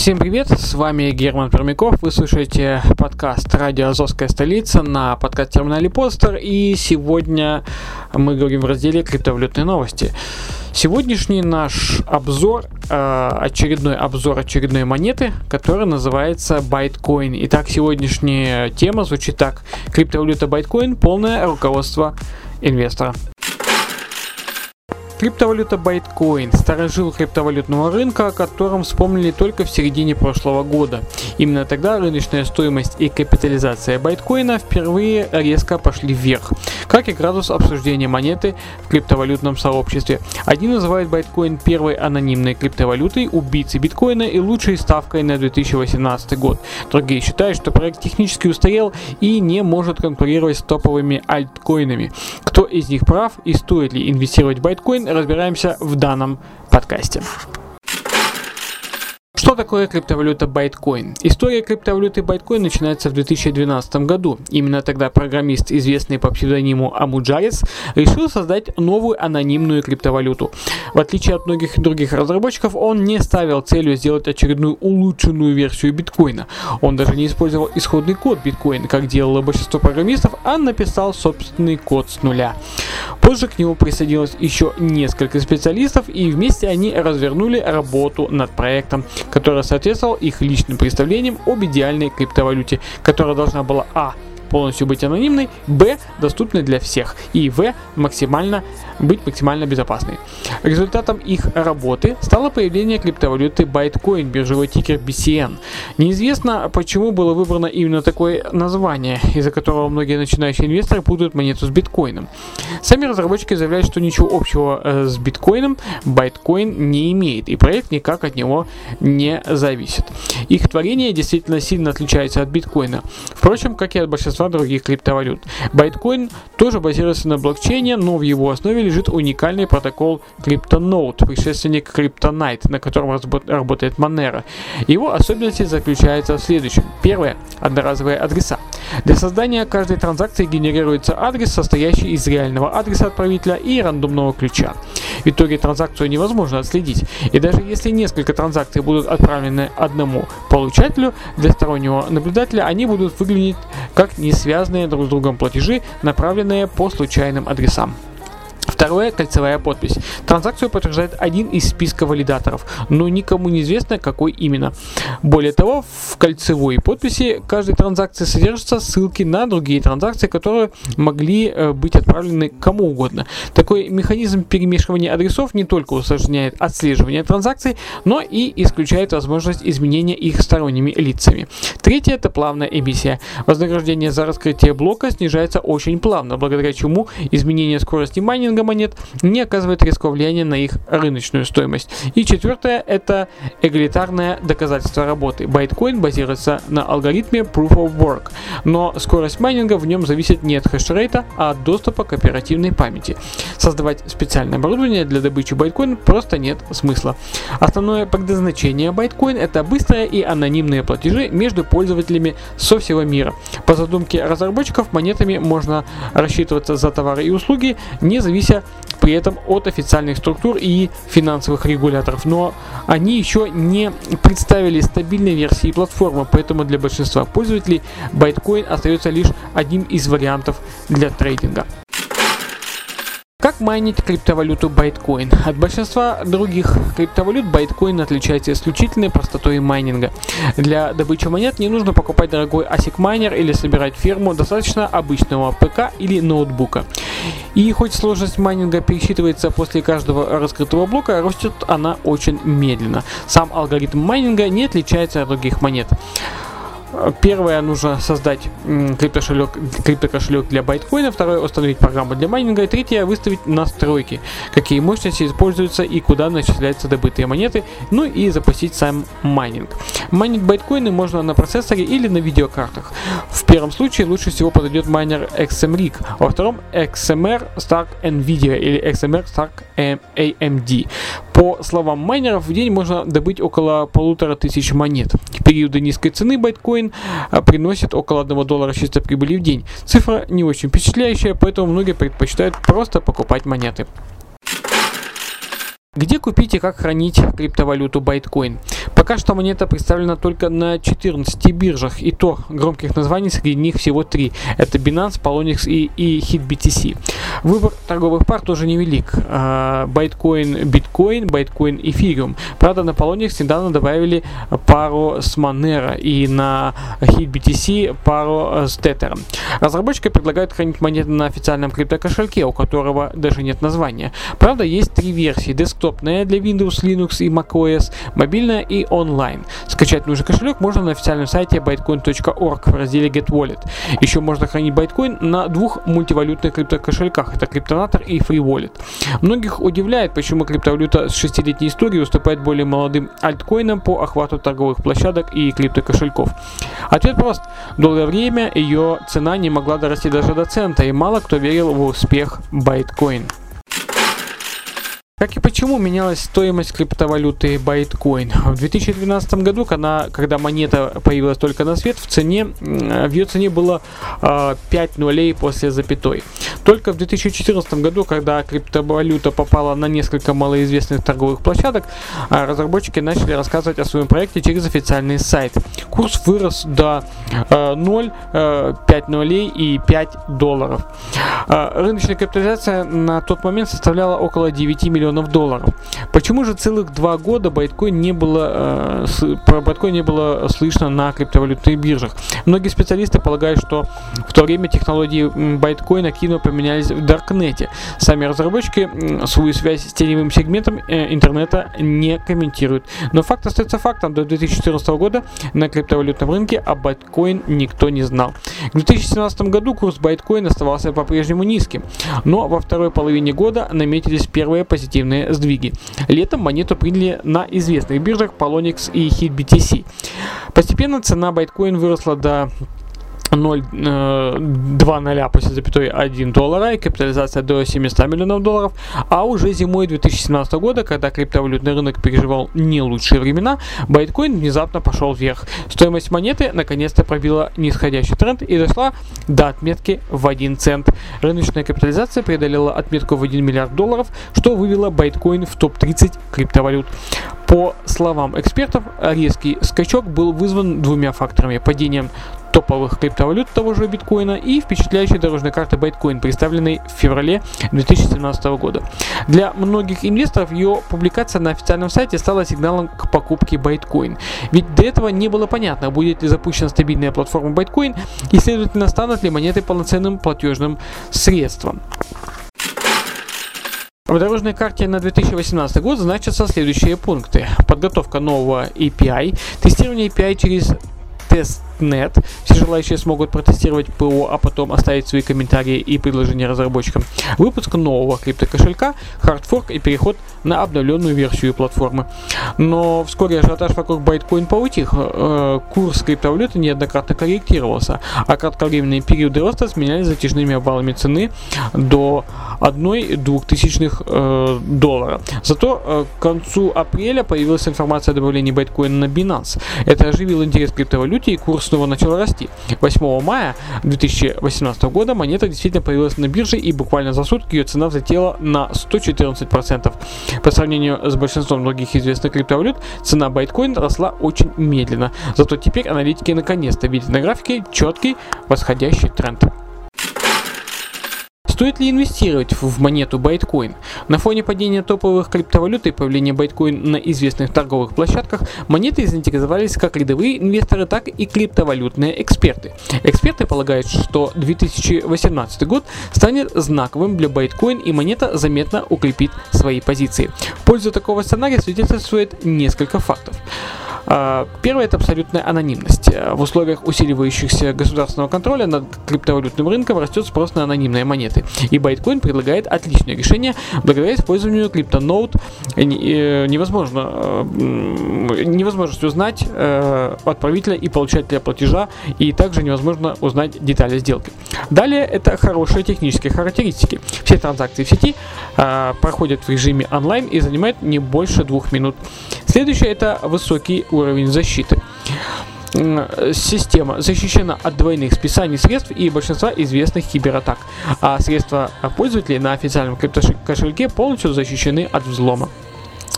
Всем привет, с вами Герман Пермяков, вы слушаете подкаст «Радио Азовская столица» на подкаст-терминале Постер, и сегодня мы говорим в разделе «Криптовалютные новости». Сегодняшний наш обзор, э, очередной обзор очередной монеты, которая называется Bitcoin. Итак, сегодняшняя тема звучит так. Криптовалюта Bitcoin – полное руководство инвестора. Криптовалюта Bitcoin – старожил криптовалютного рынка, о котором вспомнили только в середине прошлого года. Именно тогда рыночная стоимость и капитализация биткоина впервые резко пошли вверх, как и градус обсуждения монеты в криптовалютном сообществе. Одни называют биткоин первой анонимной криптовалютой, убийцей биткоина и лучшей ставкой на 2018 год. Другие считают, что проект технически устарел и не может конкурировать с топовыми альткоинами. Кто из них прав и стоит ли инвестировать в биткоин, разбираемся в данном подкасте. Такое криптовалюта Bitcoin? История криптовалюты Bitcoin начинается в 2012 году. Именно тогда программист, известный по псевдониму Амуджарис, решил создать новую анонимную криптовалюту. В отличие от многих других разработчиков, он не ставил целью сделать очередную улучшенную версию биткоина. Он даже не использовал исходный код биткоина, как делало большинство программистов, а написал собственный код с нуля. Позже к нему присоединилось еще несколько специалистов, и вместе они развернули работу над проектом, который соответствовал их личным представлениям об идеальной криптовалюте, которая должна была а полностью быть анонимной, б доступной для всех и в максимально быть максимально безопасной. Результатом их работы стало появление криптовалюты Bitcoin, биржевой тикер BCN. Неизвестно, почему было выбрано именно такое название, из-за которого многие начинающие инвесторы путают монету с биткоином. Сами разработчики заявляют, что ничего общего э, с биткоином Bitcoin не имеет, и проект никак от него не зависит. Их творение действительно сильно отличается от биткоина, впрочем, как и от большинства других криптовалют. Bitcoin тоже базируется на блокчейне, но в его основе лежит уникальный протокол CryptoNote, предшественник CryptoNight, на котором работает Monero. Его особенности заключаются в следующем. Первое – одноразовые адреса. Для создания каждой транзакции генерируется адрес, состоящий из реального адреса отправителя и рандомного ключа. В итоге транзакцию невозможно отследить, и даже если несколько транзакций будут отправлены одному получателю, для стороннего наблюдателя они будут выглядеть как не связанные друг с другом платежи, направленные по случайным адресам. Второе – кольцевая подпись. Транзакцию подтверждает один из списка валидаторов, но никому не известно, какой именно. Более того, в кольцевой подписи каждой транзакции содержатся ссылки на другие транзакции, которые могли э, быть отправлены кому угодно. Такой механизм перемешивания адресов не только усложняет отслеживание транзакций, но и исключает возможность изменения их сторонними лицами. Третье – это плавная эмиссия. Вознаграждение за раскрытие блока снижается очень плавно, благодаря чему изменение скорости майнинга монет не оказывает резкого влияния на их рыночную стоимость. И четвертое – это эгалитарное доказательство работы. Байткоин базируется на алгоритме Proof of Work, но скорость майнинга в нем зависит не от хешрейта, а от доступа к оперативной памяти. Создавать специальное оборудование для добычи байткоин просто нет смысла. Основное предназначение байткоин – это быстрые и анонимные платежи между пользователями со всего мира. По задумке разработчиков монетами можно рассчитываться за товары и услуги, не завися при этом от официальных структур и финансовых регуляторов. Но они еще не представили стабильной версии платформы, поэтому для большинства пользователей Bitcoin остается лишь одним из вариантов для трейдинга. Как майнить криптовалюту Bitcoin? От большинства других криптовалют Bitcoin отличается исключительной простотой майнинга. Для добычи монет не нужно покупать дорогой ASIC майнер или собирать ферму, достаточно обычного ПК или ноутбука. И хоть сложность майнинга пересчитывается после каждого раскрытого блока, растет она очень медленно. Сам алгоритм майнинга не отличается от других монет. Первое, нужно создать криптокошелек, для байткоина. Второе, установить программу для майнинга. И третье, выставить настройки, какие мощности используются и куда начисляются добытые монеты. Ну и запустить сам майнинг. Майнить байткоины можно на процессоре или на видеокартах. В первом случае лучше всего подойдет майнер XMRig, во втором XMR Stak NVIDIA или XMR Stak AMD. По словам майнеров, в день можно добыть около полутора тысяч монет. В периоды низкой цены байткоин а, приносит около 1 доллара чистой прибыли в день. Цифра не очень впечатляющая, поэтому многие предпочитают просто покупать монеты. Где купить и как хранить криптовалюту Bitcoin? Пока что монета представлена только на 14 биржах, и то громких названий среди них всего три. Это Binance, Polonix и, и HitBTC. Выбор торговых пар тоже невелик. А, Bitcoin, Bitcoin, Bitcoin, Ethereum. Правда, на Polonix недавно добавили пару с Monero и на HitBTC пару с Tether. Разработчики предлагают хранить монеты на официальном криптокошельке, у которого даже нет названия. Правда, есть три версии. Десктопная для Windows, Linux и macOS, мобильная и онлайн. Скачать нужный кошелек можно на официальном сайте bitcoin.org в разделе Get Wallet. Еще можно хранить Bitcoin на двух мультивалютных криптокошельках. Это Криптонатор и Free Wallet. Многих удивляет, почему криптовалюта с 6-летней историей уступает более молодым альткоинам по охвату торговых площадок и криптокошельков. Ответ прост. Долгое время ее цена не могла дорасти даже до цента, и мало кто верил в успех Bitcoin. Как и почему менялась стоимость криптовалюты Bitcoin? В 2012 году, когда, когда монета появилась только на свет, в цене, в ее цене было э, 5 нулей после запятой. Только в 2014 году, когда криптовалюта попала на несколько малоизвестных торговых площадок, э, разработчики начали рассказывать о своем проекте через официальный сайт. Курс вырос до э, 0, э, 5 нулей и 5 долларов. Рыночная капитализация на тот момент составляла около 9 миллионов миллионов долларов. Почему же целых два года байткоин не было, э, про байткоин не было слышно на криптовалютных биржах? Многие специалисты полагают, что в то время технологии байткоина активно поменялись в Даркнете. Сами разработчики свою связь с теневым сегментом э, интернета не комментируют. Но факт остается фактом. До 2014 года на криптовалютном рынке о байткоин никто не знал. В 2017 году курс байткоина оставался по-прежнему низким, но во второй половине года наметились первые позитивные позитивные сдвиги. Летом монету приняли на известных биржах Polonix и HitBTC. Постепенно цена байткоин выросла до 0,2 э, после запятой 1 доллара и капитализация до 700 миллионов долларов. А уже зимой 2017 года, когда криптовалютный рынок переживал не лучшие времена, байткоин внезапно пошел вверх. Стоимость монеты наконец-то пробила нисходящий тренд и дошла до отметки в 1 цент. Рыночная капитализация преодолела отметку в 1 миллиард долларов, что вывело байткоин в топ-30 криптовалют. По словам экспертов, резкий скачок был вызван двумя факторами. Падением топовых криптовалют того же биткоина и впечатляющей дорожной карты Bitcoin, представленной в феврале 2017 года. Для многих инвесторов ее публикация на официальном сайте стала сигналом к покупке Bitcoin. Ведь до этого не было понятно, будет ли запущена стабильная платформа Bitcoin и, следовательно, станут ли монеты полноценным платежным средством. В дорожной карте на 2018 год значатся следующие пункты. Подготовка нового API, тестирование API через testnet. Все желающие смогут протестировать ПО, а потом оставить свои комментарии и предложения разработчикам. Выпуск нового криптокошелька, хардфорк и переход на обновленную версию платформы. Но вскоре ажиотаж вокруг Bytecoin поутих. Э, курс криптовалюты неоднократно корректировался, а кратковременные периоды роста сменялись затяжными обвалами цены до 1-2 тысячных э, доллара. Зато э, к концу апреля появилась информация о добавлении байткоина на Binance. Это оживило интерес к криптовалюте и курс снова начал расти. 8 мая 2018 года монета действительно появилась на бирже и буквально за сутки ее цена взлетела на 114%. По сравнению с большинством других известных криптовалют, цена байткоин росла очень медленно. Зато теперь аналитики наконец-то видят на графике четкий восходящий тренд. Стоит ли инвестировать в монету Bitcoin? На фоне падения топовых криптовалют и появления Bitcoin на известных торговых площадках, монеты заинтересовались как рядовые инвесторы, так и криптовалютные эксперты. Эксперты полагают, что 2018 год станет знаковым для Bitcoin и монета заметно укрепит свои позиции. В пользу такого сценария свидетельствует несколько фактов. А, Первое – это абсолютная анонимность. Э, В условиях усиливающихся государственного контроля над криптовалютным рынком растет спрос на анонимные монеты. И Bitcoin предлагает отличное решение. Благодаря использованию CryptoNote э, э, невозможно, невозможность узнать отправителя и получателя платежа, и также невозможно узнать детали сделки. Далее это хорошие технические характеристики. Все транзакции в сети проходят в режиме онлайн и занимают не больше двух минут. Следующее это высокий уровень защиты. М, Система защищена от двойных списаний средств и большинства известных кибератак, а средства пользователей на официальном криптокошельке полностью защищены от взлома.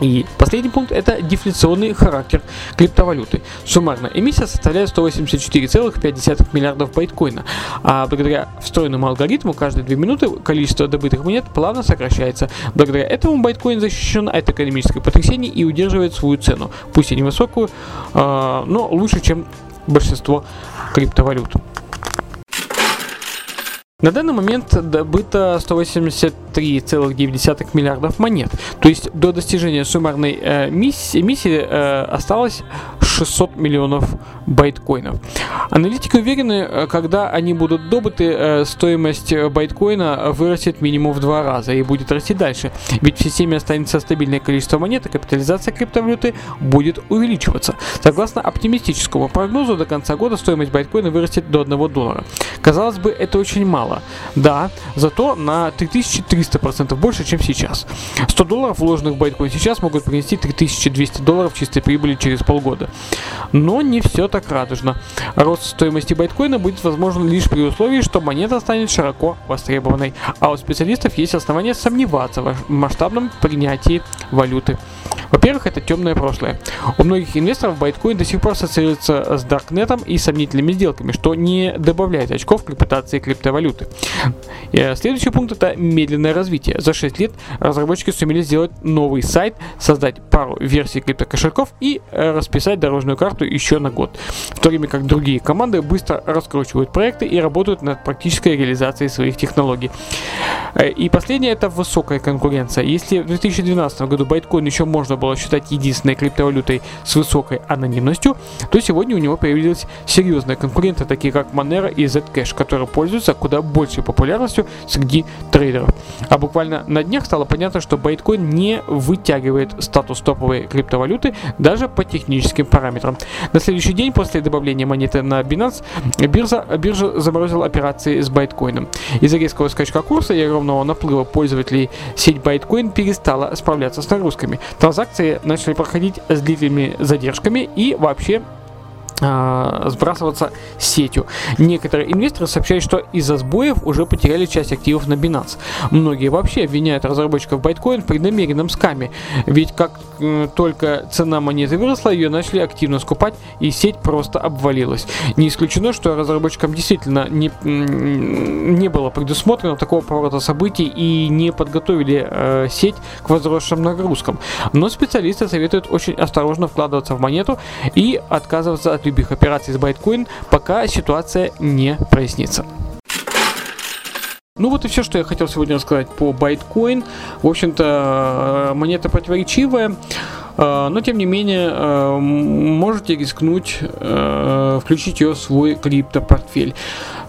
И последний пункт это дефляционный характер криптовалюты. Суммарная эмиссия составляет 184,5 миллиардов байткоина, а благодаря встроенному алгоритму каждые 2 минуты количество добытых монет плавно сокращается. Благодаря этому байткоин защищен от экономических потрясений и удерживает свою цену, пусть и невысокую, а, но лучше, чем большинство криптовалют. На данный момент добыто 183,9 миллиардов монет. То есть до достижения суммарной э, миссии, миссии э, осталось 600 миллионов байткоинов. Аналитики уверены, э, когда они будут добыты, э, стоимость э, байткоина вырастет минимум в два раза и будет расти дальше. Ведь в системе останется стабильное количество монет, и капитализация криптовалюты будет увеличиваться. Согласно оптимистическому прогнозу, до конца года стоимость байткоина вырастет до 1 доллара. Казалось бы, это очень мало. Да, зато на 3300% больше, чем сейчас. 100 долларов, вложенных в байткоин сейчас, могут принести 3200 долларов чистой прибыли через полгода. Но не все так радужно. Рост стоимости байткоина будет возможен лишь при условии, что монета станет широко востребованной. А у специалистов есть основания сомневаться в масштабном принятии валюты. Во-первых, это темное прошлое. У многих инвесторов байткоин до сих пор ассоциируется с даркнетом и сомнительными сделками, что не добавляет очков к репутации криптовалюты. Э, Следующий пункт это медленное развитие. За 6 лет разработчики сумели сделать новый сайт, создать пару версий криптокошельков и э, расписать дорожную карту еще на год. В то время как другие команды быстро раскручивают проекты и работают над практической реализацией своих технологий. Э, И последнее это высокая конкуренция. Если в 2012 году байткоин еще можно было считать единственной криптовалютой с высокой анонимностью, то сегодня у него появились серьезные конкуренты, такие как Monero и Zcash, которые пользуются куда большей популярностью среди трейдеров. А буквально на днях стало понятно, что байткоин не вытягивает статус топовой криптовалюты даже по техническим параметрам. На следующий день после добавления монеты на Binance биржа, биржа заморозила операции с байткоином. Из-за резкого скачка курса и огромного наплыва пользователей сеть Bitcoin перестала справляться с нагрузками. Транзакции начали проходить с длительными задержками и вообще сбрасываться сетью. Некоторые инвесторы сообщают, что из-за сбоев уже потеряли часть активов на Binance. Многие вообще обвиняют разработчиков Bitcoin в преднамеренном скаме, ведь как только цена монеты выросла, ее начали активно скупать и сеть просто обвалилась. Не исключено, что разработчикам действительно не, не было предусмотрено такого поворота событий и не подготовили э, сеть к возросшим нагрузкам. Но специалисты советуют очень осторожно вкладываться в монету и отказываться от любых операций с Bitcoin, пока ситуация не прояснится. Ну вот и все, что я хотел сегодня рассказать по Bitcoin. В общем-то, э, монета противоречивая. э, Но тем не менее, э, можете рискнуть включить ее в свой криптопортфель.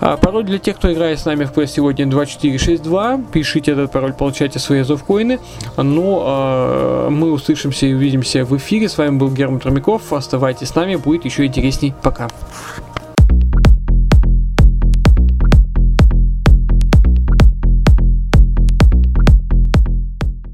А Пароль для тех, кто играет с нами в квест сегодня 2462. Пишите этот пароль, получайте свои азовкоины. Ну, э, мы услышимся и увидимся в эфире. С вами был Герман Тромяков. Оставайтесь с нами, будет еще интересней. Пока.